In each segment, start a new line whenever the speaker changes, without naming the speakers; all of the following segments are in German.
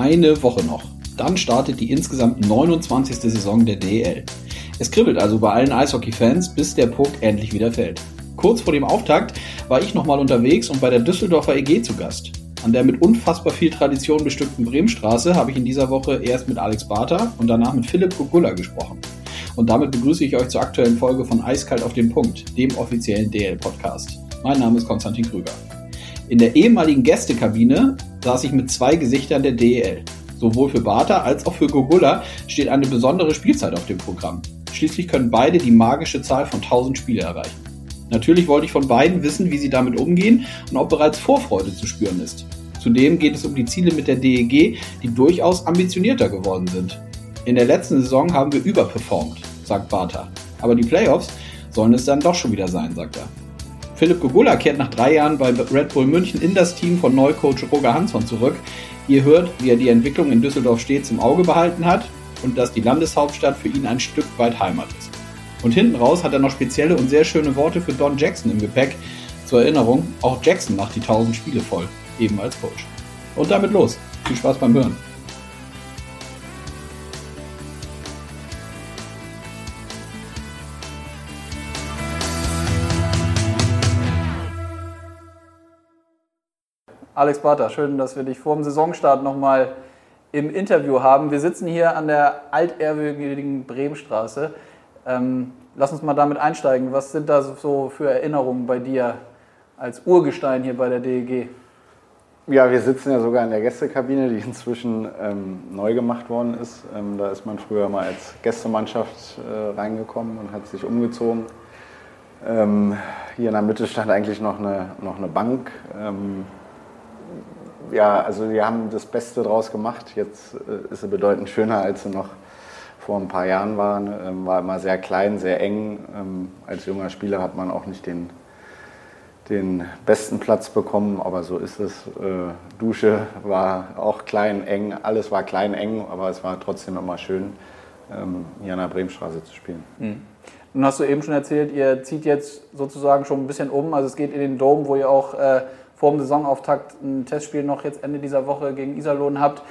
Eine Woche noch. Dann startet die insgesamt 29. Saison der DEL. Es kribbelt also bei allen Eishockey-Fans, bis der Puck endlich wieder fällt. Kurz vor dem Auftakt war ich nochmal unterwegs und bei der Düsseldorfer EG zu Gast. An der mit unfassbar viel Tradition bestückten Bremenstraße habe ich in dieser Woche erst mit Alex Barter und danach mit Philipp Gugulla gesprochen. Und damit begrüße ich euch zur aktuellen Folge von Eiskalt auf den Punkt, dem offiziellen DL-Podcast. Mein Name ist Konstantin Krüger. In der ehemaligen Gästekabine saß ich mit zwei Gesichtern der DEL. Sowohl für Barter als auch für Gugulla steht eine besondere Spielzeit auf dem Programm. Schließlich können beide die magische Zahl von 1000 Spiele erreichen. Natürlich wollte ich von beiden wissen, wie sie damit umgehen und ob bereits Vorfreude zu spüren ist. Zudem geht es um die Ziele mit der DEG, die durchaus ambitionierter geworden sind. In der letzten Saison haben wir überperformt, sagt Bartha. Aber die Playoffs sollen es dann doch schon wieder sein, sagt er. Philipp Gogula kehrt nach drei Jahren bei Red Bull München in das Team von Neucoach Roger Hansson zurück. Ihr hört, wie er die Entwicklung in Düsseldorf stets im Auge behalten hat und dass die Landeshauptstadt für ihn ein Stück weit Heimat ist. Und hinten raus hat er noch spezielle und sehr schöne Worte für Don Jackson im Gepäck. Zur Erinnerung, auch Jackson macht die 1000 Spiele voll, eben als Coach. Und damit los. Viel Spaß beim Hören. Alex Barter, schön, dass wir dich vor dem Saisonstart nochmal im Interview haben. Wir sitzen hier an der altehrwürdigen Bremenstraße. Ähm, lass uns mal damit einsteigen. Was sind da so für Erinnerungen bei dir als Urgestein hier bei der DEG?
Ja, wir sitzen ja sogar in der Gästekabine, die inzwischen ähm, neu gemacht worden ist. Ähm, da ist man früher mal als Gästemannschaft äh, reingekommen und hat sich umgezogen. Ähm, hier in der Mitte stand eigentlich noch eine, noch eine Bank. Ja, also wir haben das Beste draus gemacht. Jetzt äh, ist sie bedeutend schöner, als sie noch vor ein paar Jahren waren, ähm, war immer sehr klein, sehr eng. Ähm, als junger Spieler hat man auch nicht den, den besten Platz bekommen, aber so ist es. Äh, Dusche war auch klein, eng, alles war klein, eng, aber es war trotzdem immer schön, ähm, hier an der Bremenstraße zu spielen.
Mhm. Nun hast du eben schon erzählt, ihr zieht jetzt sozusagen schon ein bisschen um. Also es geht in den Dom, wo ihr auch äh, vor dem Saisonauftakt ein Testspiel noch jetzt Ende dieser Woche gegen Iserlohn habt.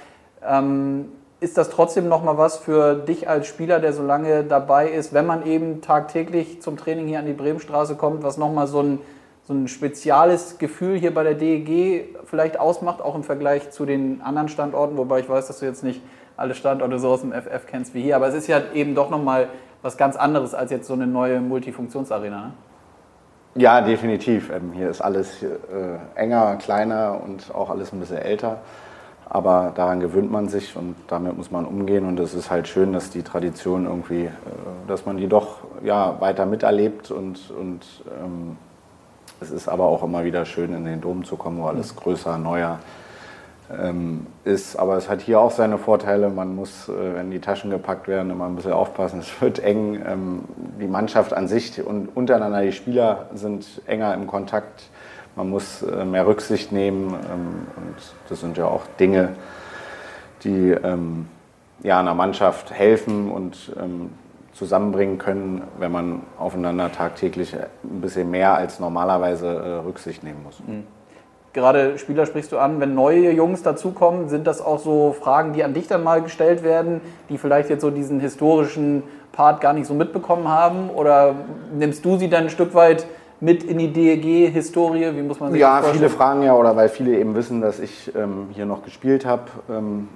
Ähm, ist das trotzdem nochmal was für dich als Spieler, der so lange dabei ist, wenn man eben tagtäglich zum Training hier an die Bremenstraße kommt, was nochmal so ein, so ein spezielles Gefühl hier bei der DEG vielleicht ausmacht, auch im Vergleich zu den anderen Standorten, wobei ich weiß, dass du jetzt nicht alle Standorte so aus dem FF kennst wie hier, aber es ist ja eben doch nochmal was ganz anderes als jetzt so eine neue Multifunktionsarena. Ne?
Ja, definitiv. Ähm, hier ist alles äh, enger, kleiner und auch alles ein bisschen älter. Aber daran gewöhnt man sich und damit muss man umgehen. Und es ist halt schön, dass die Tradition irgendwie, äh, dass man die doch ja, weiter miterlebt. Und, und ähm, es ist aber auch immer wieder schön, in den Dom zu kommen, wo alles größer, neuer ähm, ist. Aber es hat hier auch seine Vorteile. Man muss, äh, wenn die Taschen gepackt werden, immer ein bisschen aufpassen. Es wird eng. Ähm, die Mannschaft an sich und untereinander, die Spieler sind enger im Kontakt man muss äh, mehr Rücksicht nehmen ähm, und das sind ja auch Dinge, die ähm, ja, einer Mannschaft helfen und ähm, zusammenbringen können, wenn man aufeinander tagtäglich ein bisschen mehr als normalerweise äh, Rücksicht nehmen muss. Mhm.
Gerade Spieler sprichst du an, wenn neue Jungs dazukommen, sind das auch so Fragen, die an dich dann mal gestellt werden, die vielleicht jetzt so diesen historischen Part gar nicht so mitbekommen haben? Oder nimmst du sie dann ein Stück weit mit in die DEG-Historie? Wie muss man sich
ja, das vorstellen? Ja, viele fragen ja, oder weil viele eben wissen, dass ich ähm, hier noch gespielt habe, ähm,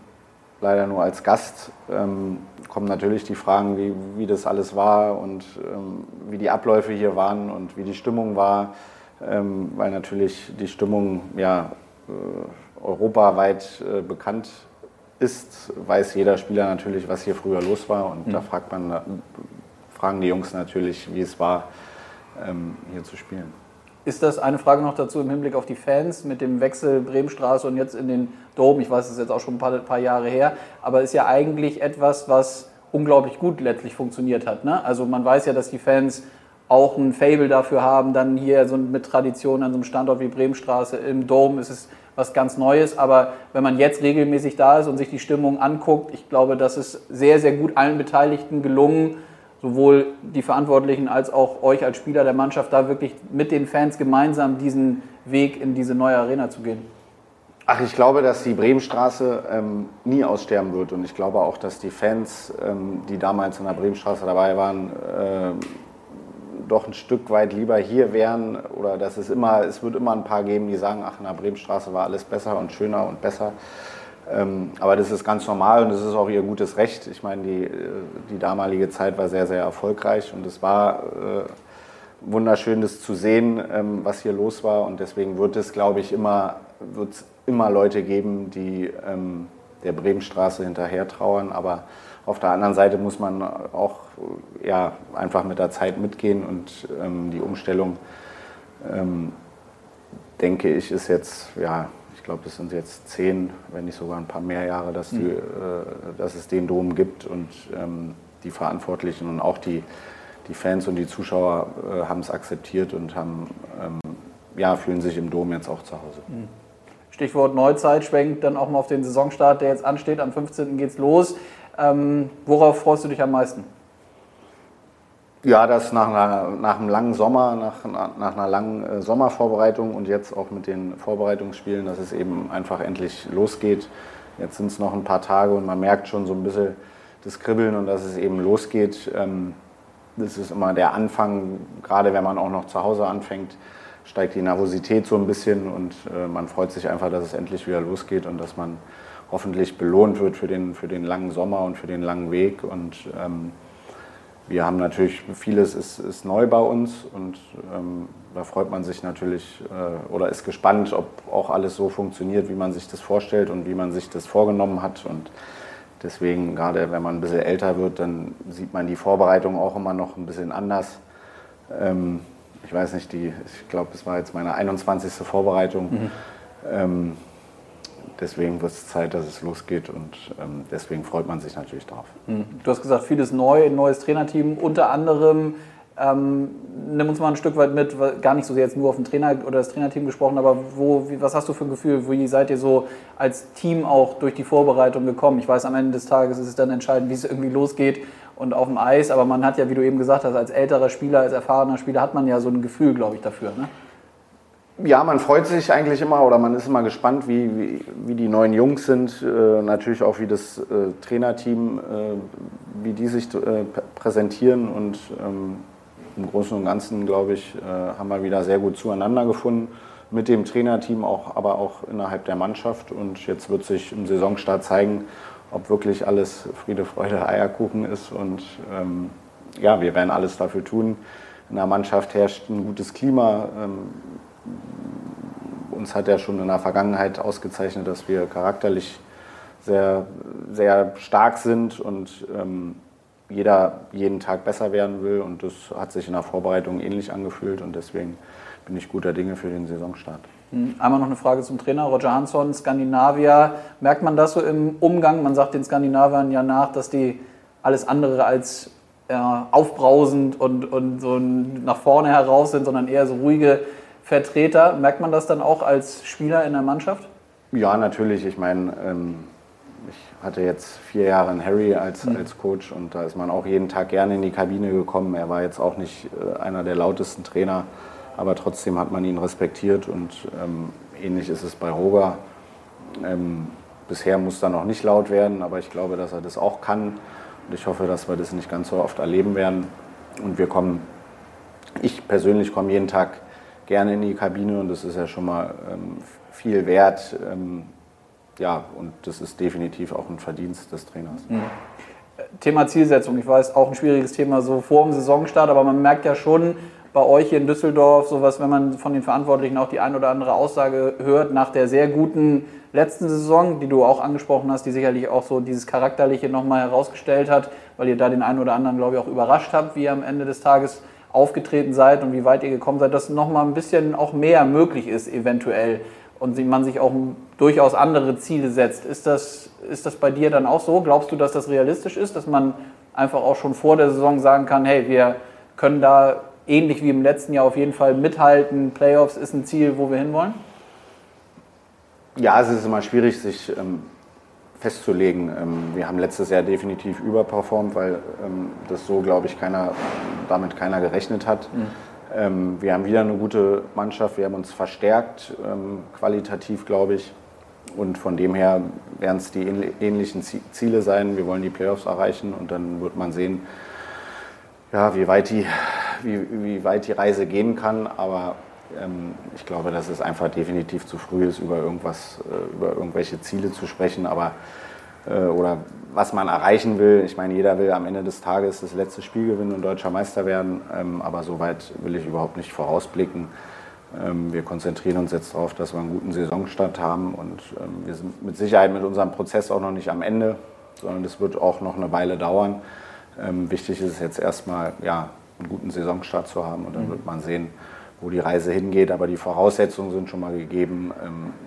leider nur als Gast, ähm, kommen natürlich die Fragen, wie, wie das alles war und ähm, wie die Abläufe hier waren und wie die Stimmung war, ähm, weil natürlich die Stimmung ja äh, europaweit äh, bekannt ist, weiß jeder Spieler natürlich, was hier früher los war und mhm. da fragt man, fragen die Jungs natürlich, wie es war ähm, hier zu spielen.
Ist das eine Frage noch dazu im Hinblick auf die Fans mit dem Wechsel Bremenstraße und jetzt in den Dom? Ich weiß, das ist jetzt auch schon ein paar, paar Jahre her, aber ist ja eigentlich etwas, was unglaublich gut letztlich funktioniert hat. Ne? Also man weiß ja, dass die Fans auch ein Fable dafür haben, dann hier so mit Tradition an so einem Standort wie Bremenstraße im Dom ist es was ganz Neues. Aber wenn man jetzt regelmäßig da ist und sich die Stimmung anguckt, ich glaube, das ist sehr, sehr gut allen Beteiligten gelungen, sowohl die Verantwortlichen als auch euch als Spieler der Mannschaft da wirklich mit den Fans gemeinsam diesen Weg in diese neue Arena zu gehen?
Ach, ich glaube, dass die Bremenstraße ähm, nie aussterben wird. Und ich glaube auch, dass die Fans, ähm, die damals in der Bremenstraße dabei waren, äh, doch ein Stück weit lieber hier wären. Oder dass es immer, es wird immer ein paar geben, die sagen, ach, in der Bremenstraße war alles besser und schöner und besser. Ähm, aber das ist ganz normal und das ist auch ihr gutes Recht. Ich meine, die, äh, die damalige Zeit war sehr, sehr erfolgreich und es war äh, wunderschön, das zu sehen, ähm, was hier los war. Und deswegen wird es, glaube ich, immer, wird immer Leute geben, die ähm, der Bremenstraße hinterher trauern. Aber auf der anderen Seite muss man auch ja, einfach mit der Zeit mitgehen und ähm, die Umstellung, ähm, denke ich, ist jetzt, ja, ich glaube, es sind jetzt zehn, wenn nicht sogar ein paar mehr Jahre, dass, die, mhm. äh, dass es den Dom gibt und ähm, die Verantwortlichen und auch die, die Fans und die Zuschauer äh, haben es akzeptiert und haben, ähm, ja, fühlen sich im Dom jetzt auch zu Hause. Mhm.
Stichwort Neuzeit schwenkt dann auch mal auf den Saisonstart, der jetzt ansteht. Am 15. geht's los. Ähm, worauf freust du dich am meisten?
Ja, dass nach, nach einem langen Sommer, nach, nach einer langen äh, Sommervorbereitung und jetzt auch mit den Vorbereitungsspielen, dass es eben einfach endlich losgeht. Jetzt sind es noch ein paar Tage und man merkt schon so ein bisschen das Kribbeln und dass es eben losgeht. Ähm, das ist immer der Anfang, gerade wenn man auch noch zu Hause anfängt steigt die Nervosität so ein bisschen und äh, man freut sich einfach, dass es endlich wieder losgeht und dass man hoffentlich belohnt wird für den, für den langen Sommer und für den langen Weg. Und ähm, wir haben natürlich, vieles ist, ist neu bei uns und ähm, da freut man sich natürlich äh, oder ist gespannt, ob auch alles so funktioniert, wie man sich das vorstellt und wie man sich das vorgenommen hat. Und deswegen, gerade wenn man ein bisschen älter wird, dann sieht man die Vorbereitung auch immer noch ein bisschen anders. Ähm, ich weiß nicht, die, ich glaube, es war jetzt meine 21. Vorbereitung. Mhm. Ähm, deswegen wird es Zeit, dass es losgeht und ähm, deswegen freut man sich natürlich darauf.
Mhm. Du hast gesagt, vieles neu, ein neues Trainerteam, unter anderem. Ähm, nimm uns mal ein Stück weit mit, gar nicht so sehr jetzt nur auf den Trainer oder das Trainerteam gesprochen, aber wo, wie, was hast du für ein Gefühl? Wie seid ihr so als Team auch durch die Vorbereitung gekommen? Ich weiß, am Ende des Tages ist es dann entscheidend, wie es irgendwie losgeht und auf dem Eis. Aber man hat ja, wie du eben gesagt hast, als älterer Spieler, als erfahrener Spieler hat man ja so ein Gefühl, glaube ich, dafür. Ne?
Ja, man freut sich eigentlich immer oder man ist immer gespannt, wie, wie, wie die neuen Jungs sind. Äh, natürlich auch, wie das äh, Trainerteam, äh, wie die sich äh, präsentieren. Und ähm, im Großen und Ganzen, glaube ich, äh, haben wir wieder sehr gut zueinander gefunden. Mit dem Trainerteam, auch, aber auch innerhalb der Mannschaft. Und jetzt wird sich im Saisonstart zeigen, ob wirklich alles Friede, Freude, Eierkuchen ist. Und ähm, ja, wir werden alles dafür tun. In der Mannschaft herrscht ein gutes Klima. Ähm, uns hat ja schon in der Vergangenheit ausgezeichnet, dass wir charakterlich sehr, sehr stark sind und ähm, jeder jeden Tag besser werden will. Und das hat sich in der Vorbereitung ähnlich angefühlt. Und deswegen bin ich guter Dinge für den Saisonstart.
Hm, einmal noch eine Frage zum Trainer. Roger Hansson, Skandinavier. Merkt man das so im Umgang? Man sagt den Skandinaviern ja nach, dass die alles andere als ja, aufbrausend und, und so nach vorne heraus sind, sondern eher so ruhige Vertreter. Merkt man das dann auch als Spieler in der Mannschaft?
Ja, natürlich. Ich meine, ähm, ich hatte jetzt vier Jahre in Harry als, mhm. als Coach und da ist man auch jeden Tag gerne in die Kabine gekommen. Er war jetzt auch nicht äh, einer der lautesten Trainer aber trotzdem hat man ihn respektiert und ähm, ähnlich ist es bei Roger. Ähm, bisher muss er noch nicht laut werden, aber ich glaube, dass er das auch kann und ich hoffe, dass wir das nicht ganz so oft erleben werden. Und wir kommen, ich persönlich komme jeden Tag gerne in die Kabine und das ist ja schon mal ähm, viel wert. Ja, und das ist definitiv auch ein Verdienst des Trainers. Mhm.
Thema Zielsetzung, ich weiß, auch ein schwieriges Thema so vor dem Saisonstart, aber man merkt ja schon, bei euch hier in Düsseldorf, sowas, wenn man von den Verantwortlichen auch die ein oder andere Aussage hört, nach der sehr guten letzten Saison, die du auch angesprochen hast, die sicherlich auch so dieses Charakterliche nochmal herausgestellt hat, weil ihr da den einen oder anderen, glaube ich, auch überrascht habt, wie ihr am Ende des Tages aufgetreten seid und wie weit ihr gekommen seid, dass nochmal ein bisschen auch mehr möglich ist, eventuell. Und man sich auch durchaus andere Ziele setzt. Ist das, ist das bei dir dann auch so? Glaubst du, dass das realistisch ist, dass man einfach auch schon vor der Saison sagen kann, hey, wir können da ähnlich wie im letzten Jahr auf jeden Fall mithalten. Playoffs ist ein Ziel, wo wir hinwollen?
Ja, es ist immer schwierig, sich ähm, festzulegen. Ähm, wir haben letztes Jahr definitiv überperformt, weil ähm, das so, glaube ich, keiner, damit keiner gerechnet hat. Mhm. Ähm, wir haben wieder eine gute Mannschaft, wir haben uns verstärkt, ähm, qualitativ, glaube ich. und von dem her werden es die ähnlichen Ziele sein. Wir wollen die Playoffs erreichen und dann wird man sehen, ja, wie, weit die, wie, wie weit die Reise gehen kann. Aber ähm, ich glaube, dass es einfach definitiv zu früh ist, über irgendwas, äh, über irgendwelche Ziele zu sprechen. Aber oder was man erreichen will. Ich meine, jeder will am Ende des Tages das letzte Spiel gewinnen und deutscher Meister werden. Ähm, aber so weit will ich überhaupt nicht vorausblicken. Ähm, wir konzentrieren uns jetzt darauf, dass wir einen guten Saisonstart haben und ähm, wir sind mit Sicherheit mit unserem Prozess auch noch nicht am Ende, sondern es wird auch noch eine Weile dauern. Wichtig ist es jetzt erstmal, ja, einen guten Saisonstart zu haben und dann mhm. wird man sehen, wo die Reise hingeht. Aber die Voraussetzungen sind schon mal gegeben,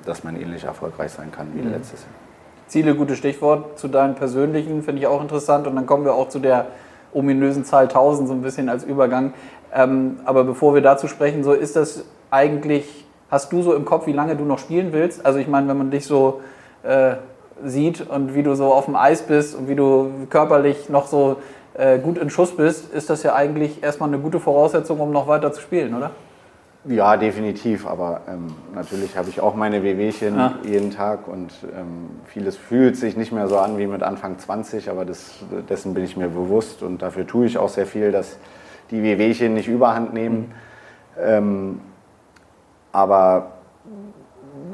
dass man ähnlich erfolgreich sein kann wie mhm. letztes Jahr.
Ziele, gutes Stichwort zu deinen persönlichen, finde ich auch interessant. Und dann kommen wir auch zu der ominösen Zahl 1000 so ein bisschen als Übergang. Ähm, aber bevor wir dazu sprechen, so ist das eigentlich, hast du so im Kopf, wie lange du noch spielen willst? Also ich meine, wenn man dich so äh, sieht und wie du so auf dem Eis bist und wie du körperlich noch so äh, gut in Schuss bist, ist das ja eigentlich erstmal eine gute Voraussetzung, um noch weiter zu spielen, oder?
Ja, definitiv. Aber ähm, natürlich habe ich auch meine Wehwehchen ja. jeden Tag und ähm, vieles fühlt sich nicht mehr so an wie mit Anfang 20, aber das, dessen bin ich mir bewusst und dafür tue ich auch sehr viel, dass die Wehwehchen nicht überhand nehmen. Mhm. Ähm, aber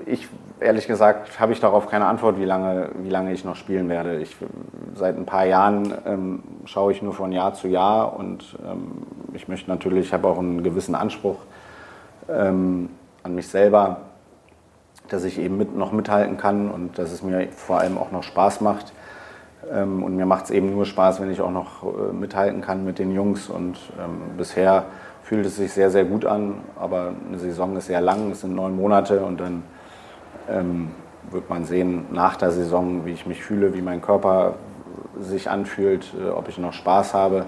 ich, ehrlich gesagt, habe ich darauf keine Antwort, wie lange, wie lange ich noch spielen werde. Ich, seit ein paar Jahren ähm, schaue ich nur von Jahr zu Jahr und ähm, ich möchte natürlich, ich habe auch einen gewissen Anspruch ähm, an mich selber, dass ich eben mit, noch mithalten kann und dass es mir vor allem auch noch Spaß macht. Ähm, und mir macht es eben nur Spaß, wenn ich auch noch äh, mithalten kann mit den Jungs. Und ähm, bisher fühlt es sich sehr, sehr gut an. Aber eine Saison ist sehr lang, es sind neun Monate und dann ähm, wird man sehen nach der Saison, wie ich mich fühle, wie mein Körper sich anfühlt, äh, ob ich noch Spaß habe.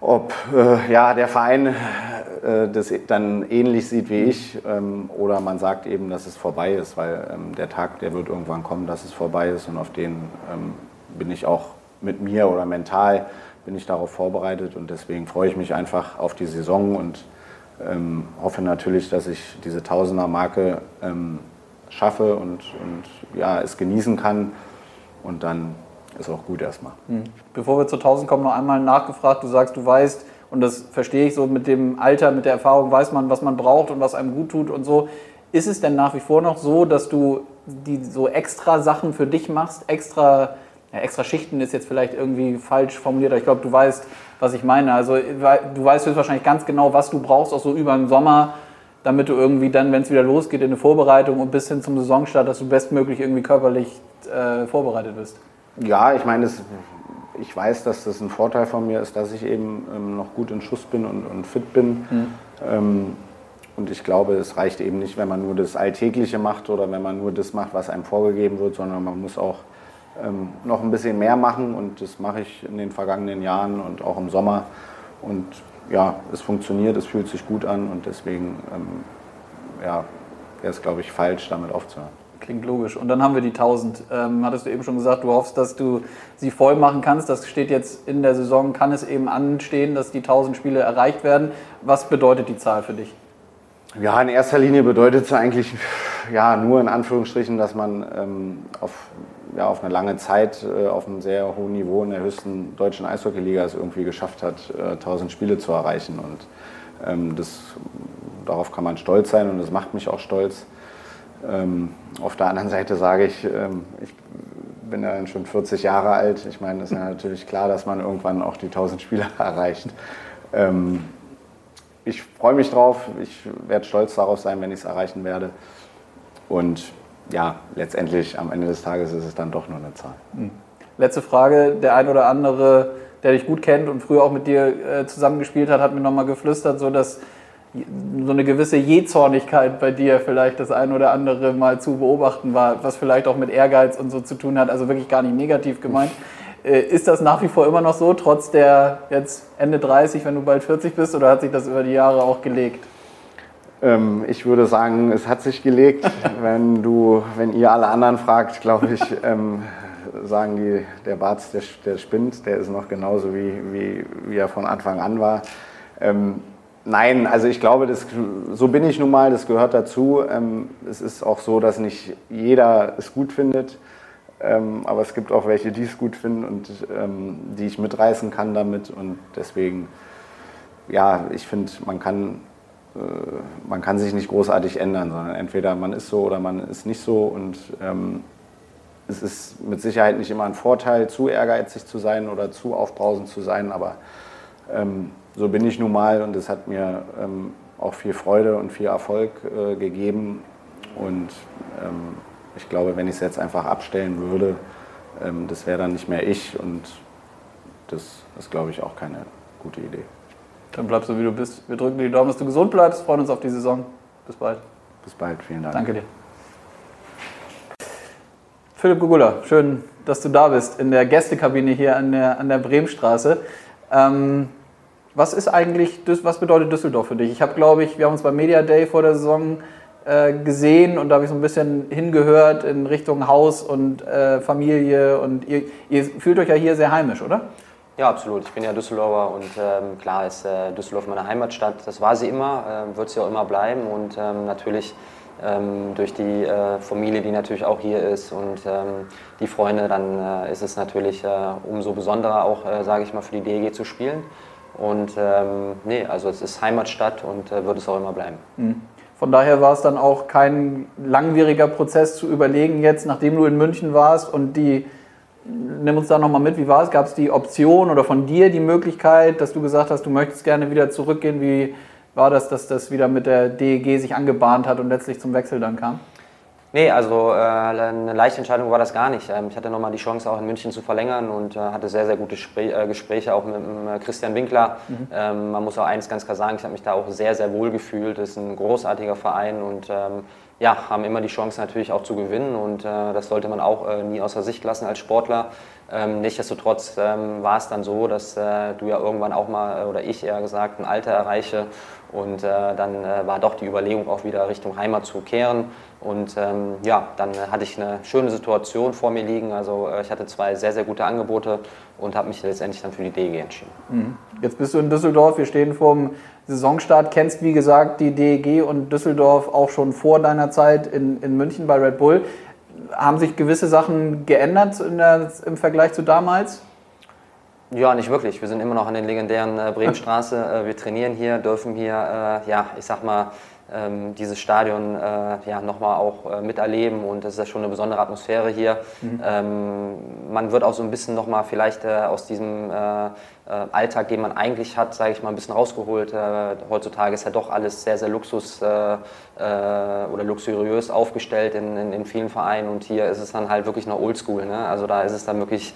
Ob äh, ja, der Verein äh, das dann ähnlich sieht wie ich ähm, oder man sagt eben, dass es vorbei ist, weil ähm, der Tag, der wird irgendwann kommen, dass es vorbei ist und auf den ähm, bin ich auch mit mir oder mental bin ich darauf vorbereitet und deswegen freue ich mich einfach auf die Saison und ähm, hoffe natürlich, dass ich diese Tausender-Marke ähm, schaffe und, und ja, es genießen kann und dann ist auch gut erstmal. Hm.
Bevor wir zu 1000 kommen, noch einmal nachgefragt. Du sagst, du weißt, und das verstehe ich so mit dem Alter, mit der Erfahrung, weiß man, was man braucht und was einem gut tut und so. Ist es denn nach wie vor noch so, dass du die so extra Sachen für dich machst, extra ja, extra Schichten ist jetzt vielleicht irgendwie falsch formuliert, aber ich glaube, du weißt, was ich meine. Also du weißt höchstwahrscheinlich ganz genau, was du brauchst, auch so über den Sommer, damit du irgendwie dann, wenn es wieder losgeht, in eine Vorbereitung und bis hin zum Saisonstart, dass du bestmöglich irgendwie körperlich äh, vorbereitet bist.
Ja, ich meine, ich weiß, dass das ein Vorteil von mir ist, dass ich eben ähm, noch gut in Schuss bin und, und fit bin. Mhm. Ähm, und ich glaube, es reicht eben nicht, wenn man nur das Alltägliche macht oder wenn man nur das macht, was einem vorgegeben wird, sondern man muss auch ähm, noch ein bisschen mehr machen und das mache ich in den vergangenen Jahren und auch im Sommer. Und ja, es funktioniert, es fühlt sich gut an und deswegen ähm, ja, wäre es, glaube ich, falsch, damit aufzuhören.
Klingt logisch. Und dann haben wir die 1000. Ähm, hattest du eben schon gesagt, du hoffst, dass du sie voll machen kannst. Das steht jetzt in der Saison, kann es eben anstehen, dass die 1000 Spiele erreicht werden. Was bedeutet die Zahl für dich?
Ja, in erster Linie bedeutet es eigentlich ja, nur in Anführungsstrichen, dass man ähm, auf ja, auf eine lange Zeit äh, auf einem sehr hohen Niveau in der höchsten deutschen Eishockeyliga es irgendwie geschafft hat, äh, 1000 Spiele zu erreichen. Und ähm, das, darauf kann man stolz sein und das macht mich auch stolz. Ähm, auf der anderen Seite sage ich, ähm, ich bin ja schon 40 Jahre alt. Ich meine, es ist ja natürlich klar, dass man irgendwann auch die 1000 Spiele erreicht. Ähm, ich freue mich drauf. Ich werde stolz darauf sein, wenn ich es erreichen werde. Und ja, letztendlich am Ende des Tages ist es dann doch nur eine Zahl. Hm.
Letzte Frage, der ein oder andere, der dich gut kennt und früher auch mit dir äh, zusammengespielt hat, hat mir nochmal geflüstert, so dass so eine gewisse Jähzornigkeit bei dir vielleicht das ein oder andere mal zu beobachten war, was vielleicht auch mit Ehrgeiz und so zu tun hat, also wirklich gar nicht negativ gemeint. Äh, ist das nach wie vor immer noch so, trotz der jetzt Ende 30, wenn du bald 40 bist, oder hat sich das über die Jahre auch gelegt?
Ähm, ich würde sagen, es hat sich gelegt. wenn, du, wenn ihr alle anderen fragt, glaube ich, ähm, sagen die, der Barz, der, der spinnt, der ist noch genauso wie, wie, wie er von Anfang an war. Ähm, Nein, also ich glaube, das, so bin ich nun mal, das gehört dazu. Ähm, es ist auch so, dass nicht jeder es gut findet, ähm, aber es gibt auch welche, die es gut finden und ähm, die ich mitreißen kann damit. Und deswegen, ja, ich finde, man kann, äh, man kann sich nicht großartig ändern, sondern entweder man ist so oder man ist nicht so. Und ähm, es ist mit Sicherheit nicht immer ein Vorteil, zu ehrgeizig zu sein oder zu aufbrausend zu sein, aber ähm, so bin ich nun mal und es hat mir ähm, auch viel Freude und viel Erfolg äh, gegeben. Und ähm, ich glaube, wenn ich es jetzt einfach abstellen würde, ähm, das wäre dann nicht mehr ich und das ist, glaube ich, auch keine gute Idee.
Dann bleibst du, wie du bist. Wir drücken dir die Daumen, dass du gesund bleibst, freuen uns auf die Saison. Bis bald.
Bis bald, vielen Dank.
Danke dir. Philipp Gugula, schön, dass du da bist in der Gästekabine hier an der, an der Bremenstraße. Ähm, was ist eigentlich, was bedeutet Düsseldorf für dich? Ich habe, glaube ich, wir haben uns beim Media Day vor der Saison äh, gesehen und da habe ich so ein bisschen hingehört in Richtung Haus und äh, Familie und ihr, ihr, fühlt euch ja hier sehr heimisch, oder?
Ja, absolut. Ich bin ja Düsseldorfer und ähm, klar ist äh, Düsseldorf meine Heimatstadt. Das war sie immer, äh, wird sie auch immer bleiben und ähm, natürlich ähm, durch die äh, Familie, die natürlich auch hier ist und ähm, die Freunde, dann äh, ist es natürlich umso besonderer auch, sage ich mal, für die DEG zu spielen. Und ähm, nee, also es ist Heimatstadt und äh, wird es auch immer bleiben.
Mhm. Von daher war es dann auch kein langwieriger Prozess zu überlegen, jetzt nachdem du in München warst und die, nimm uns da nochmal mit, wie war es? Gab es die Option oder von dir die Möglichkeit, dass du gesagt hast, du möchtest gerne wieder zurückgehen? Wie war das, dass das wieder mit der DEG sich angebahnt hat und letztlich zum Wechsel dann kam?
Nee, also äh, eine leichte Entscheidung war das gar nicht. Ähm, ich hatte nochmal die Chance, auch in München zu verlängern und äh, hatte sehr, sehr gute Spr äh, Gespräche auch mit, mit äh, Christian Winkler. Mhm. Ähm, man muss auch eins ganz klar sagen, ich habe mich da auch sehr, sehr wohl gefühlt. Das ist ein großartiger Verein und ähm, ja, haben immer die Chance natürlich auch zu gewinnen und äh, das sollte man auch äh, nie außer Sicht lassen als Sportler. Ähm, nichtsdestotrotz ähm, war es dann so, dass du ja irgendwann auch mal, oder ich eher gesagt, ein Alter erreiche und dann war doch die Überlegung auch wieder Richtung Heimat zu kehren. Und ähm, ja, dann hatte ich eine schöne Situation vor mir liegen. Also äh, ich hatte zwei sehr, sehr gute Angebote und habe mich letztendlich dann für die DEG entschieden. Mhm.
Jetzt bist du in Düsseldorf, wir stehen vor dem Saisonstart, kennst wie gesagt die DEG und Düsseldorf auch schon vor deiner Zeit in, in München bei Red Bull. Haben sich gewisse Sachen geändert der, im Vergleich zu damals?
Ja, nicht wirklich. Wir sind immer noch an den legendären äh, Bremenstraße. Äh, wir trainieren hier, dürfen hier, äh, ja, ich sag mal, ähm, dieses Stadion äh, ja, nochmal auch äh, miterleben und das ist ja schon eine besondere Atmosphäre hier. Mhm. Ähm, man wird auch so ein bisschen nochmal vielleicht äh, aus diesem äh, äh, Alltag, den man eigentlich hat, sage ich mal, ein bisschen rausgeholt. Äh, heutzutage ist ja doch alles sehr, sehr luxus äh, oder luxuriös aufgestellt in, in, in, vielen Vereinen und hier ist es dann halt wirklich noch Oldschool. Ne? Also da ist es dann wirklich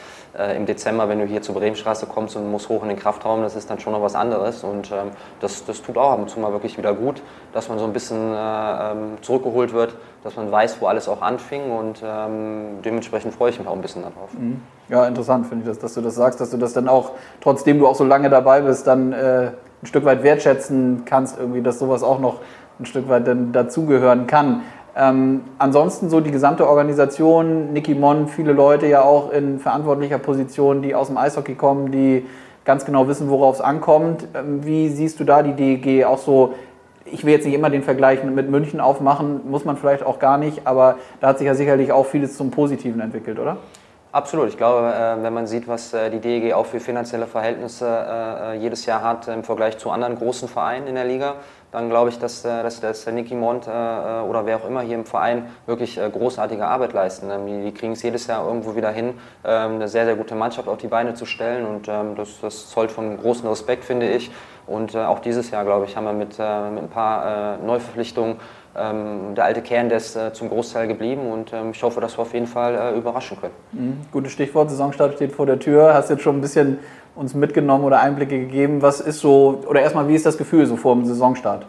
im Dezember, wenn du hier zur Bremenstraße kommst und musst hoch in den Kraftraum, das ist dann schon noch was anderes und ähm, das, das tut auch ab und zu mal wirklich wieder gut, dass man so ein bisschen ähm, zurückgeholt wird dass man weiß, wo alles auch anfing und ähm, dementsprechend freue ich mich auch ein bisschen darauf. Mhm.
Ja, interessant finde ich das, dass du das sagst, dass du das dann auch, trotzdem du auch so lange dabei bist, dann äh, ein Stück weit wertschätzen kannst, irgendwie, dass sowas auch noch ein Stück weit dann dazugehören kann. Ähm, ansonsten so die gesamte Organisation, Niki Mon, viele Leute ja auch in verantwortlicher Position, die aus dem Eishockey kommen, die ganz genau wissen, worauf es ankommt. Ähm, wie siehst du da die DEG auch so ich will jetzt nicht immer den Vergleich mit München aufmachen, muss man vielleicht auch gar nicht, aber da hat sich ja sicherlich auch vieles zum Positiven entwickelt, oder?
Absolut. Ich glaube, äh, wenn man sieht, was äh, die DEG auch für finanzielle Verhältnisse äh, jedes Jahr hat im Vergleich zu anderen großen Vereinen in der Liga, dann glaube ich, dass, dass, dass Niki Mont oder wer auch immer hier im Verein wirklich großartige Arbeit leisten. Ähm, die kriegen es jedes Jahr irgendwo wieder hin, ähm, eine sehr, sehr gute Mannschaft auf die Beine zu stellen und ähm, das, das zollt von großem Respekt, finde ich. Und auch dieses Jahr, glaube ich, haben wir mit, mit ein paar Neuverpflichtungen ähm, der alte Kern, der ist äh, zum Großteil geblieben und ähm, ich hoffe, dass wir auf jeden Fall äh, überraschen können.
Mhm. Gutes Stichwort, Saisonstart steht vor der Tür. Hast jetzt schon ein bisschen uns mitgenommen oder Einblicke gegeben. Was ist so, oder erstmal, wie ist das Gefühl so vor dem Saisonstart?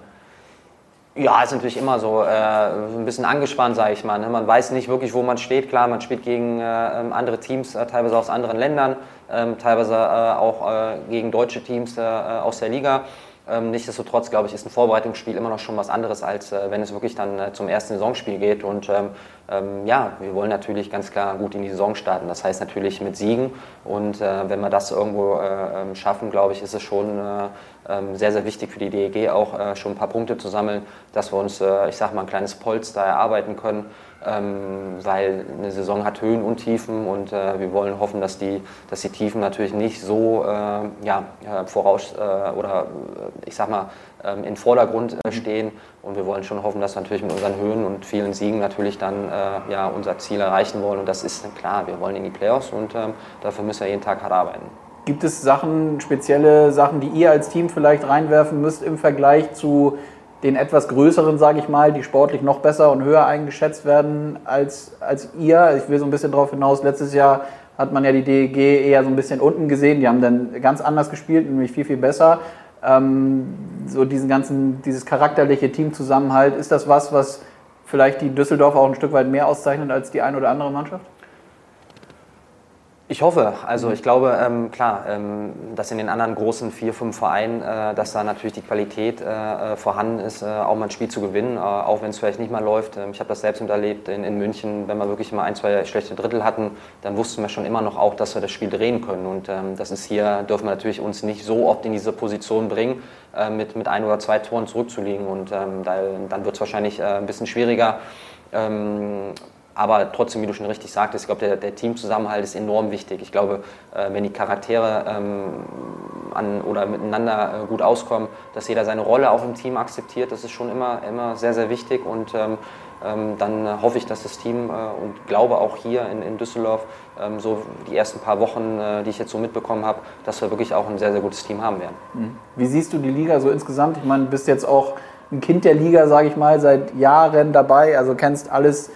Ja, ist natürlich immer so äh, ein bisschen angespannt, sage ich mal. Ne? Man weiß nicht wirklich, wo man steht. Klar, man spielt gegen äh, ähm, andere Teams, äh, teilweise aus anderen Ländern, ähm, teilweise äh, auch äh, gegen deutsche Teams äh, aus der Liga. Ähm, nichtsdestotrotz, glaube ich, ist ein Vorbereitungsspiel immer noch schon was anderes, als äh, wenn es wirklich dann äh, zum ersten Saisonspiel geht. Und ähm, ähm, ja, wir wollen natürlich ganz klar gut in die Saison starten. Das heißt natürlich mit Siegen. Und äh, wenn wir das irgendwo äh, ähm, schaffen, glaube ich, ist es schon äh, ähm, sehr, sehr wichtig für die DEG auch äh, schon ein paar Punkte zu sammeln, dass wir uns, ich sage mal, ein kleines Polster erarbeiten können ähm, weil eine Saison hat Höhen und Tiefen und äh, wir wollen hoffen, dass die, dass die Tiefen natürlich nicht so äh, ja, voraus äh, oder äh, ich sag mal ähm, in Vordergrund äh, stehen und wir wollen schon hoffen, dass wir natürlich mit unseren Höhen und vielen Siegen natürlich dann äh, ja, unser Ziel erreichen wollen und das ist klar, wir wollen in die Playoffs und ähm, dafür müssen wir jeden Tag hart arbeiten.
Gibt es Sachen, spezielle Sachen, die ihr als Team vielleicht reinwerfen müsst im Vergleich zu den etwas größeren, sage ich mal, die sportlich noch besser und höher eingeschätzt werden als, als ihr. Ich will so ein bisschen darauf hinaus, letztes Jahr hat man ja die DEG eher so ein bisschen unten gesehen. Die haben dann ganz anders gespielt, nämlich viel, viel besser. Ähm, so diesen ganzen, dieses charakterliche Teamzusammenhalt, ist das was, was vielleicht die Düsseldorfer auch ein Stück weit mehr auszeichnet als die eine oder andere Mannschaft?
Ich hoffe. Also ich glaube, ähm, klar, ähm, dass in den anderen großen vier, fünf Vereinen, äh, dass da natürlich die Qualität äh, äh vorhanden ist, äh, auch mal ein Spiel zu gewinnen, äh, auch wenn es vielleicht nicht mal läuft. Ähm, ich habe das selbst miterlebt in, in, München, wenn wir wirklich mal ein, zwei schlechte Drittel hatten, dann wussten wir schon immer noch auch, dass wir das Spiel drehen können. Und ähm, das ist hier, dürfen wir natürlich uns nicht so oft in diese Position bringen, äh, mit, mit ein oder zwei Toren zurückzuliegen. Und ähm, da, dann wird es wahrscheinlich ein bisschen schwieriger. Aber trotzdem, wie du schon richtig sagtest, ich glaube, der, der Teamzusammenhalt ist enorm wichtig. Ich glaube, äh, wenn die Charaktere ähm, an, oder miteinander äh, gut auskommen, dass jeder seine Rolle auch im Team akzeptiert, das ist schon immer, immer sehr, sehr wichtig. Und ähm, ähm, dann hoffe ich, dass das Team äh, und glaube auch hier in, in Düsseldorf, ähm, so die ersten paar Wochen, äh, die ich jetzt so mitbekommen habe, dass wir wirklich auch ein sehr, sehr gutes Team haben werden.
Mhm. Wie siehst du die Liga so insgesamt? Ich meine, du bist jetzt auch ein Kind der Liga, sage ich mal, seit Jahren dabei, also kennst alles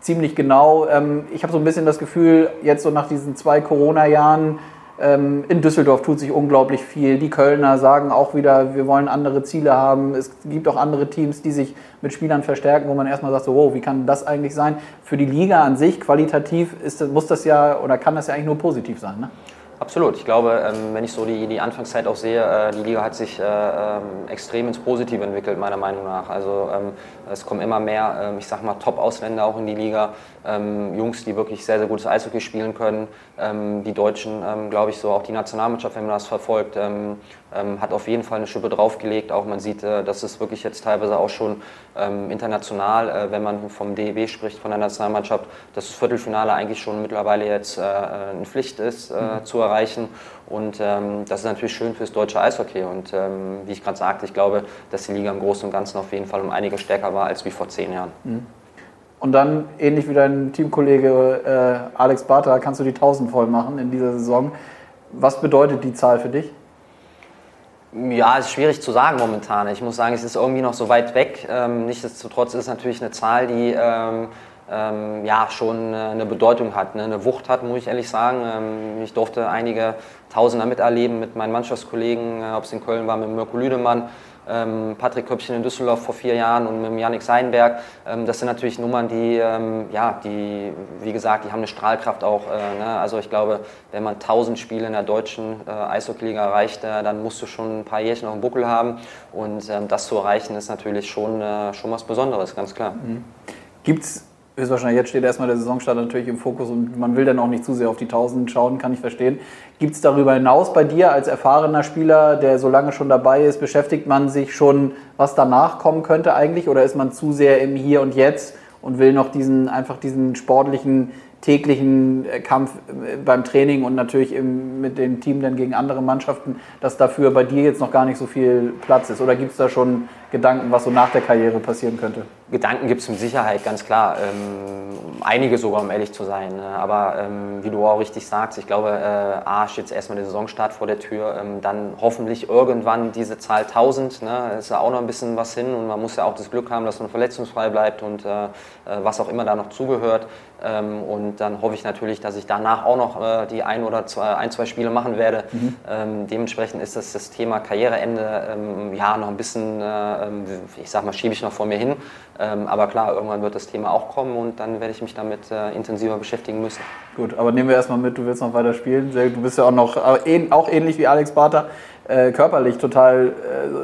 ziemlich genau. Ähm, ich habe so ein bisschen das Gefühl, jetzt so nach diesen zwei Corona-Jahren, ähm, in Düsseldorf tut sich unglaublich viel. Die Kölner sagen auch wieder, wir wollen andere Ziele haben. Es gibt auch andere Teams, die sich mit Spielern verstärken, wo man erstmal sagt, so, wow, wie kann das eigentlich sein? Für die Liga an sich, qualitativ, ist, muss das ja oder kann das ja eigentlich nur positiv sein. Ne?
Absolut. Ich glaube, ähm, wenn ich so die, die Anfangszeit auch sehe, äh, die Liga hat sich äh, ähm, extrem ins Positive entwickelt, meiner Meinung nach. Also ähm, es kommen immer mehr, ich sag mal, Top-Ausländer auch in die Liga. Jungs, die wirklich sehr, sehr gutes Eishockey spielen können. die Deutschen, glaube ich, so auch die Nationalmannschaft, wenn man das verfolgt, hat auf jeden Fall eine Schippe draufgelegt. Auch man sieht, äh, dass es wirklich jetzt teilweise auch schon international, wenn man vom DEB spricht, von der Nationalmannschaft, dass das Viertelfinale eigentlich schon mittlerweile jetzt eine Pflicht ist mhm. zu erreichen. Und ähm, das ist natürlich schön fürs deutsche Eishockey. Und ähm, wie ich gerade sagte, ich glaube, dass die Liga im Großen und Ganzen auf jeden Fall um einige stärker war als wie vor zehn Jahren. Mhm.
Und dann, ähnlich wie dein Teamkollege äh, Alex Barter, kannst du die 1000 voll machen in dieser Saison. Was bedeutet die Zahl für dich?
Ja, ist schwierig zu sagen momentan. Ich muss sagen, es ist irgendwie noch so weit weg. Ähm, nichtsdestotrotz ist es natürlich eine Zahl, die ähm, ähm, ja, schon eine Bedeutung hat, ne? eine Wucht hat, muss ich ehrlich sagen. Ähm, ich durfte einige Tausender miterleben mit meinen Mannschaftskollegen, äh, ob es in Köln war mit Mirko Lüdemann, ähm, Patrick Köpfchen in Düsseldorf vor vier Jahren und mit Janik Seinberg. Ähm, das sind natürlich Nummern, die, ähm, ja, die, wie gesagt, die haben eine Strahlkraft auch. Äh, ne? Also ich glaube, wenn man 1000 Spiele in der deutschen äh, Eishockey-Liga erreicht, äh, dann musst du schon ein paar Jährchen auf dem Buckel haben. Und ähm, das zu erreichen, ist natürlich schon, äh, schon was Besonderes, ganz klar. Mhm.
Gibt es höchstwahrscheinlich jetzt steht erstmal der Saisonstart natürlich im Fokus und man will dann auch nicht zu sehr auf die 1000 schauen, kann ich verstehen. Gibt es darüber hinaus bei dir als erfahrener Spieler, der so lange schon dabei ist, beschäftigt man sich schon, was danach kommen könnte eigentlich oder ist man zu sehr im Hier und Jetzt und will noch diesen einfach diesen sportlichen täglichen äh, Kampf äh, beim Training und natürlich im, mit dem Team dann gegen andere Mannschaften, dass dafür bei dir jetzt noch gar nicht so viel Platz ist? Oder gibt es da schon Gedanken, was so nach der Karriere passieren könnte?
Gedanken gibt es mit Sicherheit, ganz klar. Ähm, einige sogar, um ehrlich zu sein. Ne? Aber ähm, wie du auch richtig sagst, ich glaube, äh, A steht jetzt erstmal der Saisonstart vor der Tür. Ähm, dann hoffentlich irgendwann diese Zahl 1000. Ne? Ist ja auch noch ein bisschen was hin und man muss ja auch das Glück haben, dass man verletzungsfrei bleibt und äh, äh was auch immer da noch zugehört. Ähm, und dann hoffe ich natürlich, dass ich danach auch noch äh, die ein oder zwei, ein, zwei Spiele machen werde. Mhm. Ähm, dementsprechend ist das, das Thema Karriereende ähm, ja noch ein bisschen, äh, ich sag mal, schiebe ich noch vor mir hin. Ähm, aber klar, irgendwann wird das Thema auch kommen und dann werde ich mich damit äh, intensiver beschäftigen müssen.
Gut, aber nehmen wir erstmal mit, du willst noch weiter spielen. Du bist ja auch noch auch ähnlich wie Alex Barter, äh, körperlich total,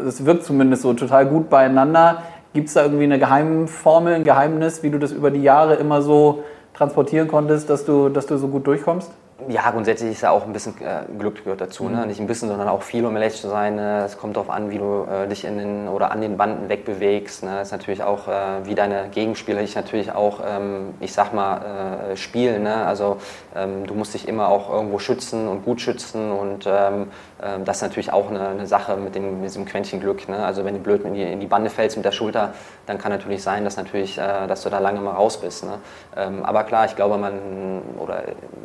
es wirkt zumindest so total gut beieinander. Gibt es da irgendwie eine Geheimformel, ein Geheimnis, wie du das über die Jahre immer so transportieren konntest, dass du, dass du so gut durchkommst?
Ja, grundsätzlich ist ja auch ein bisschen äh, Glück gehört dazu. Ne? Mhm. Ne? Nicht ein bisschen, sondern auch viel, um ehrlich zu sein. Ne? Es kommt darauf an, wie du äh, dich in den oder an den Banden wegbewegst. Ne? Das ist natürlich auch, äh, wie deine Gegenspieler dich natürlich auch, ähm, ich sag mal, äh, spielen. Ne? Also ähm, du musst dich immer auch irgendwo schützen und gut schützen und ähm, ähm, das ist natürlich auch eine, eine Sache mit, dem, mit diesem Quäntchen Glück. Ne? Also wenn du blöd in die, in die Bande fällst mit der Schulter, dann kann natürlich sein, dass, natürlich, äh, dass du da lange mal raus bist. Ne? Ähm, aber klar, ich glaube, man, oder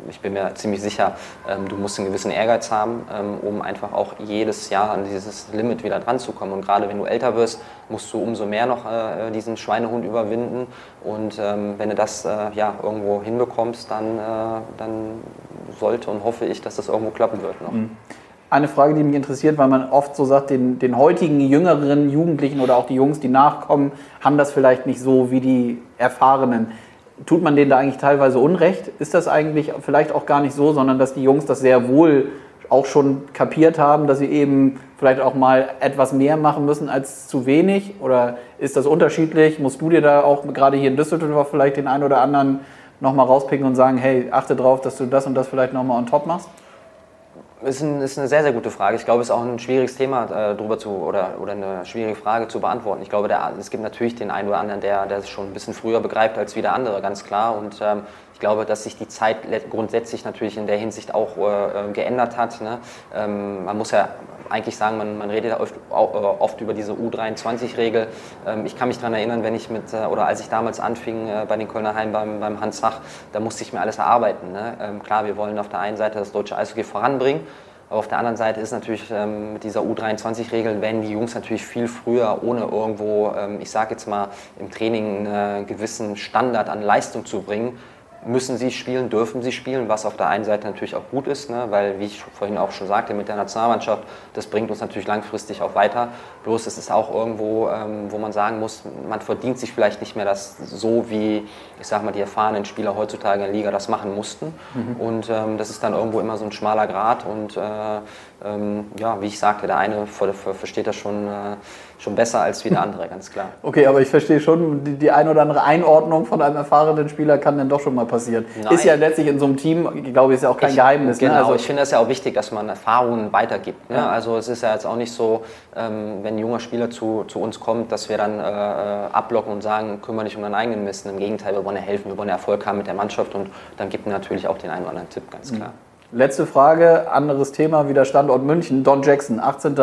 ich bin mir ziemlich sicher, ähm, du musst einen gewissen Ehrgeiz haben, ähm, um einfach auch jedes Jahr an dieses Limit wieder dran zu kommen. Und gerade wenn du älter wirst, musst du umso mehr noch äh, diesen Schweinehund überwinden. Und ähm, wenn du das äh, ja, irgendwo hinbekommst, dann, äh, dann sollte und hoffe ich, dass das irgendwo klappen wird noch. Mhm
eine Frage, die mich interessiert, weil man oft so sagt, den, den heutigen jüngeren Jugendlichen oder auch die Jungs, die nachkommen, haben das vielleicht nicht so wie die Erfahrenen. Tut man denen da eigentlich teilweise Unrecht? Ist das eigentlich vielleicht auch gar nicht so, sondern dass die Jungs das sehr wohl auch schon kapiert haben, dass sie eben vielleicht auch mal etwas mehr machen müssen als zu wenig? Oder ist das unterschiedlich? Musst du dir da auch gerade hier in Düsseldorf vielleicht den einen oder anderen nochmal rauspicken und sagen, hey, achte drauf, dass du das und das vielleicht nochmal on top machst?
Ist, ein, ist, eine sehr, sehr gute Frage. Ich glaube, es ist auch ein schwieriges Thema äh, drüber zu oder, oder eine schwierige Frage zu beantworten. Ich glaube, der, es gibt natürlich den einen oder anderen, der, der es schon ein bisschen früher begreift als wie der andere, ganz klar. Und ähm, ich glaube, dass sich die Zeit grundsätzlich natürlich in der Hinsicht auch äh, geändert hat. Ne? Ähm, man muss ja eigentlich sagen, man, man redet ja oft, oft, über diese U23-Regel. Ähm, ich kann mich daran erinnern, wenn ich mit, äh, oder als ich damals anfing äh, bei den Kölner Heim beim, beim Hans Zach, da musste ich mir alles erarbeiten. Ne? Ähm, klar, wir wollen auf der einen Seite das deutsche Eishockey voranbringen, aber auf der anderen Seite ist natürlich ähm, mit dieser U23-Regel, werden die Jungs natürlich viel früher, ohne irgendwo, ich sage jetzt mal, im Training einen gewissen Standard an Leistung zu bringen, müssen sie spielen, dürfen sie spielen, was auf der einen Seite natürlich auch gut ist, ne? weil, wie ich vorhin auch schon sagte, mit der Nationalmannschaft, das bringt uns natürlich langfristig auch weiter. Bloß es ist auch irgendwo, ähm, wo man sagen muss, man verdient sich vielleicht nicht mehr das so, wie, ich sag mal, die erfahrenen Spieler heutzutage in der Liga das machen mussten. Mhm. Und ähm, das ist dann irgendwo immer so ein schmaler Grad und äh, ähm, ja, wie ich sagte, der eine versteht das schon, äh, schon besser als wie der andere, ganz klar.
Okay, aber ich verstehe schon, die, die ein oder andere Einordnung von einem erfahrenen Spieler kann dann doch schon mal passieren. Nein. Ist ja letztlich in so einem Team, ich glaube, ist ja auch kein
ich,
Geheimnis.
Ne? Genau, ne? also, ich finde es ja auch wichtig, dass man Erfahrungen weitergibt. Ne? Ja. Also es ist ja jetzt auch nicht so, ähm, wenn ein junger Spieler zu, zu uns kommt, dass wir dann äh, äh abblocken und sagen, kümmere dich um deinen eigenen Mist. Im Gegenteil, wir wollen ja helfen, wir wollen Erfolg haben mit der Mannschaft und dann gibt man natürlich auch den einen oder anderen Tipp, ganz mhm. klar. Mhm.
Letzte Frage, anderes Thema, wieder Standort München. Don Jackson, 18.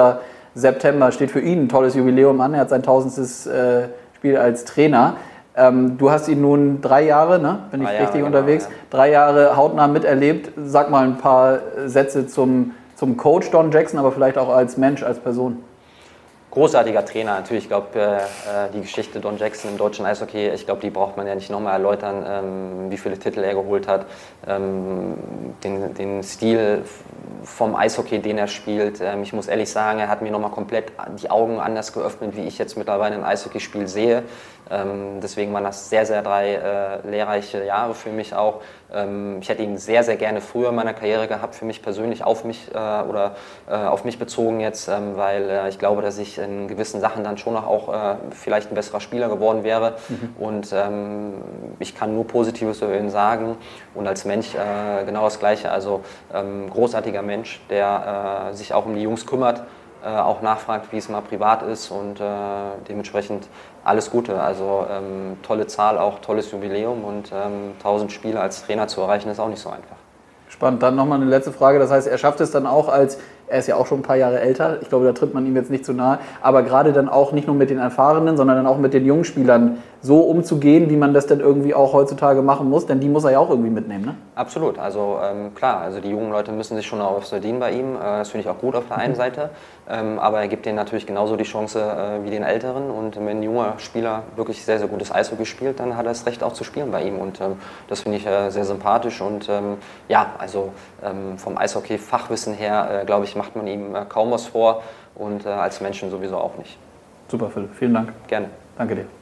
September steht für ihn ein tolles Jubiläum an. Er hat sein tausendstes äh, Spiel als Trainer. Ähm, du hast ihn nun drei Jahre, ne? bin drei ich richtig Jahre, unterwegs, genau, ja. drei Jahre hautnah miterlebt. Sag mal ein paar Sätze zum, zum Coach Don Jackson, aber vielleicht auch als Mensch, als Person
großartiger Trainer natürlich. Ich glaube, äh, äh, die Geschichte Don Jackson im deutschen Eishockey, ich glaube, die braucht man ja nicht nochmal erläutern, ähm, wie viele Titel er geholt hat, ähm, den, den Stil vom Eishockey, den er spielt. Ähm, ich muss ehrlich sagen, er hat mir nochmal komplett die Augen anders geöffnet, wie ich jetzt mittlerweile ein Eishockeyspiel sehe. Ähm, deswegen waren das sehr, sehr drei äh, lehrreiche Jahre für mich auch. Ähm, ich hätte ihn sehr, sehr gerne früher in meiner Karriere gehabt, für mich persönlich auf mich äh, oder äh, auf mich bezogen jetzt, ähm, weil äh, ich glaube, dass ich in gewissen Sachen dann schon noch auch äh, vielleicht ein besserer Spieler geworden wäre. Mhm. Und ähm, ich kann nur Positives über ihn sagen und als Mensch äh, genau das Gleiche. Also ähm, großartiger Mensch, der sich auch um die Jungs kümmert. Auch nachfragt, wie es mal privat ist und dementsprechend alles Gute. Also ähm, tolle Zahl, auch tolles Jubiläum und ähm, 1000 Spiele als Trainer zu erreichen, ist auch nicht so einfach.
Spannend. Dann nochmal eine letzte Frage. Das heißt, er schafft es dann auch als, er ist ja auch schon ein paar Jahre älter, ich glaube, da tritt man ihm jetzt nicht zu nahe, aber gerade dann auch nicht nur mit den Erfahrenen, sondern dann auch mit den jungen Spielern so umzugehen, wie man das dann irgendwie auch heutzutage machen muss, denn die muss er ja auch irgendwie mitnehmen, ne?
Absolut. Also ähm, klar, also die jungen Leute müssen sich schon auch verdienen bei ihm. Äh, das finde ich auch gut auf der einen mhm. Seite. Ähm, aber er gibt denen natürlich genauso die Chance äh, wie den Älteren. Und wenn ein junger Spieler wirklich sehr, sehr gutes Eishockey spielt, dann hat er das Recht auch zu spielen bei ihm. Und ähm, das finde ich äh, sehr sympathisch. Und ähm, ja, also ähm, vom Eishockey-Fachwissen her, äh, glaube ich, macht man ihm äh, kaum was vor. Und äh, als Menschen sowieso auch nicht.
Super, Philipp. Vielen Dank.
Gerne.
Danke dir.